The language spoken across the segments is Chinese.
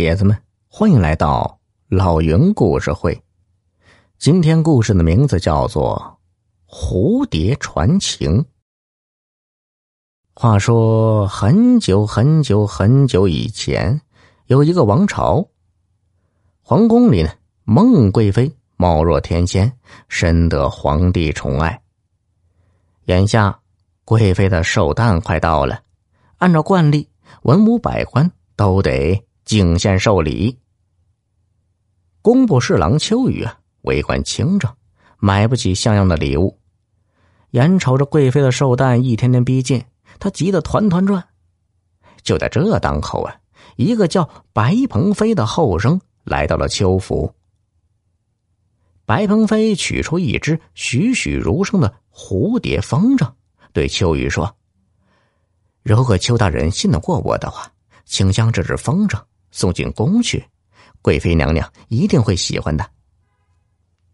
铁子们，欢迎来到老云故事会。今天故事的名字叫做《蝴蝶传情》。话说很久很久很久以前，有一个王朝，皇宫里呢，孟贵妃貌若天仙，深得皇帝宠爱。眼下，贵妃的寿诞快到了，按照惯例，文武百官。都得敬献寿礼。工部侍郎秋雨啊，为官清正，买不起像样的礼物。眼瞅着贵妃的寿诞一天天逼近，他急得团团转。就在这当口啊，一个叫白鹏飞的后生来到了秋府。白鹏飞取出一只栩栩如生的蝴蝶风筝，对秋雨说：“如果邱大人信得过我的话。”请将这只风筝送进宫去，贵妃娘娘一定会喜欢的。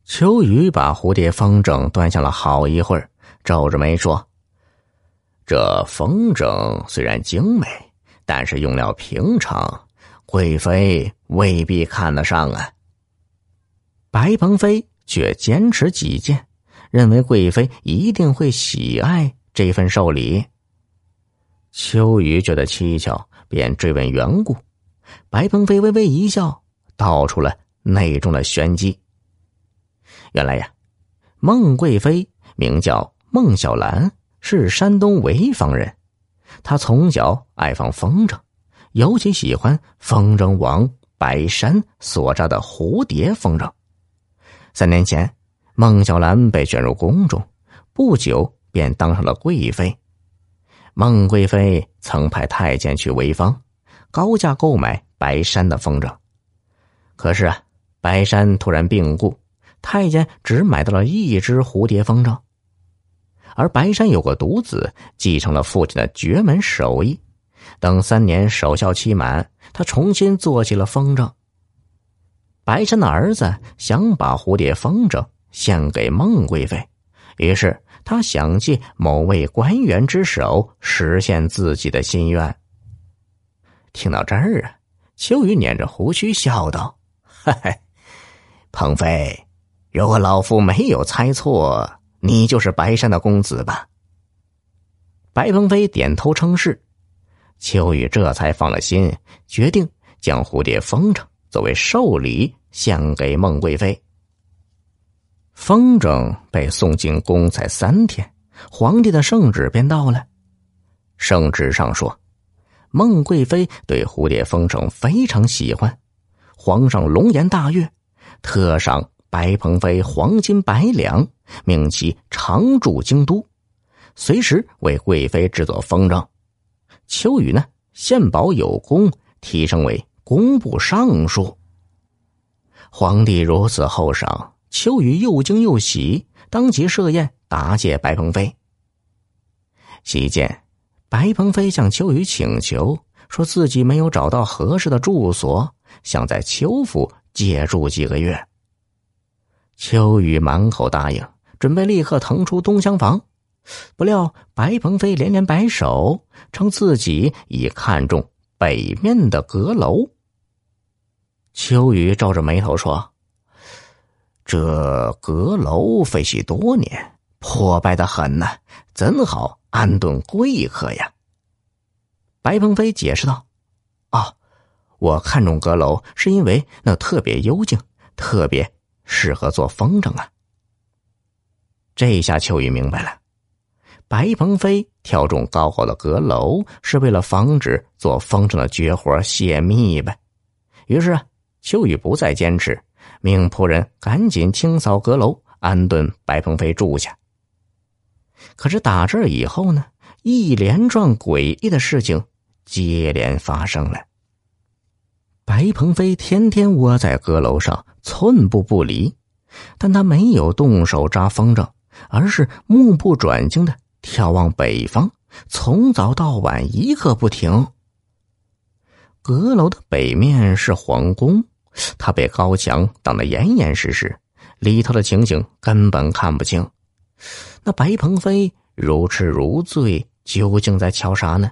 秋雨把蝴蝶风筝端详了好一会儿，皱着眉说：“这风筝虽然精美，但是用料平常，贵妃未必看得上啊。”白鹏飞却坚持己见，认为贵妃一定会喜爱这份寿礼。秋雨觉得蹊跷。便追问缘故，白鹏飞微微一笑，道出了内中的玄机。原来呀，孟贵妃名叫孟小兰，是山东潍坊人。她从小爱放风筝，尤其喜欢风筝王白山所扎的蝴蝶风筝。三年前，孟小兰被选入宫中，不久便当上了贵妃。孟贵妃曾派太监去潍坊，高价购买白山的风筝。可是啊，白山突然病故，太监只买到了一只蝴蝶风筝。而白山有个独子，继承了父亲的绝门手艺。等三年守孝期满，他重新做起了风筝。白山的儿子想把蝴蝶风筝献给孟贵妃，于是。他想借某位官员之手实现自己的心愿。听到这儿啊，秋雨捻着胡须笑道：“嘿嘿，鹏飞，如果老夫没有猜错，你就是白山的公子吧？”白鹏飞点头称是。秋雨这才放了心，决定将蝴蝶风筝作为寿礼献给孟贵妃。风筝被送进宫才三天，皇帝的圣旨便到了。圣旨上说，孟贵妃对蝴蝶风筝非常喜欢，皇上龙颜大悦，特赏白鹏飞黄金百两，命其常驻京都，随时为贵妃制作风筝。秋雨呢，献宝有功，提升为工部尚书。皇帝如此厚赏。秋雨又惊又喜，当即设宴答谢白鹏飞。席间，白鹏飞向秋雨请求，说自己没有找到合适的住所，想在秋府借住几个月。秋雨满口答应，准备立刻腾出东厢房。不料白鹏飞连连摆手，称自己已看中北面的阁楼。秋雨皱着眉头说。这阁楼废弃多年，破败的很呐，怎好安顿贵客呀？白鹏飞解释道：“哦，我看中阁楼是因为那特别幽静，特别适合做风筝啊。”这下秋雨明白了，白鹏飞挑中高高的阁楼是为了防止做风筝的绝活泄密呗。于是啊，秋雨不再坚持。命仆人赶紧清扫阁楼，安顿白鹏飞住下。可是打这以后呢，一连串诡异的事情接连发生了。白鹏飞天天窝在阁楼上，寸步不离，但他没有动手扎风筝，而是目不转睛的眺望北方，从早到晚一刻不停。阁楼的北面是皇宫。他被高墙挡得严严实实，里头的情景根本看不清。那白鹏飞如痴如醉，究竟在瞧啥呢？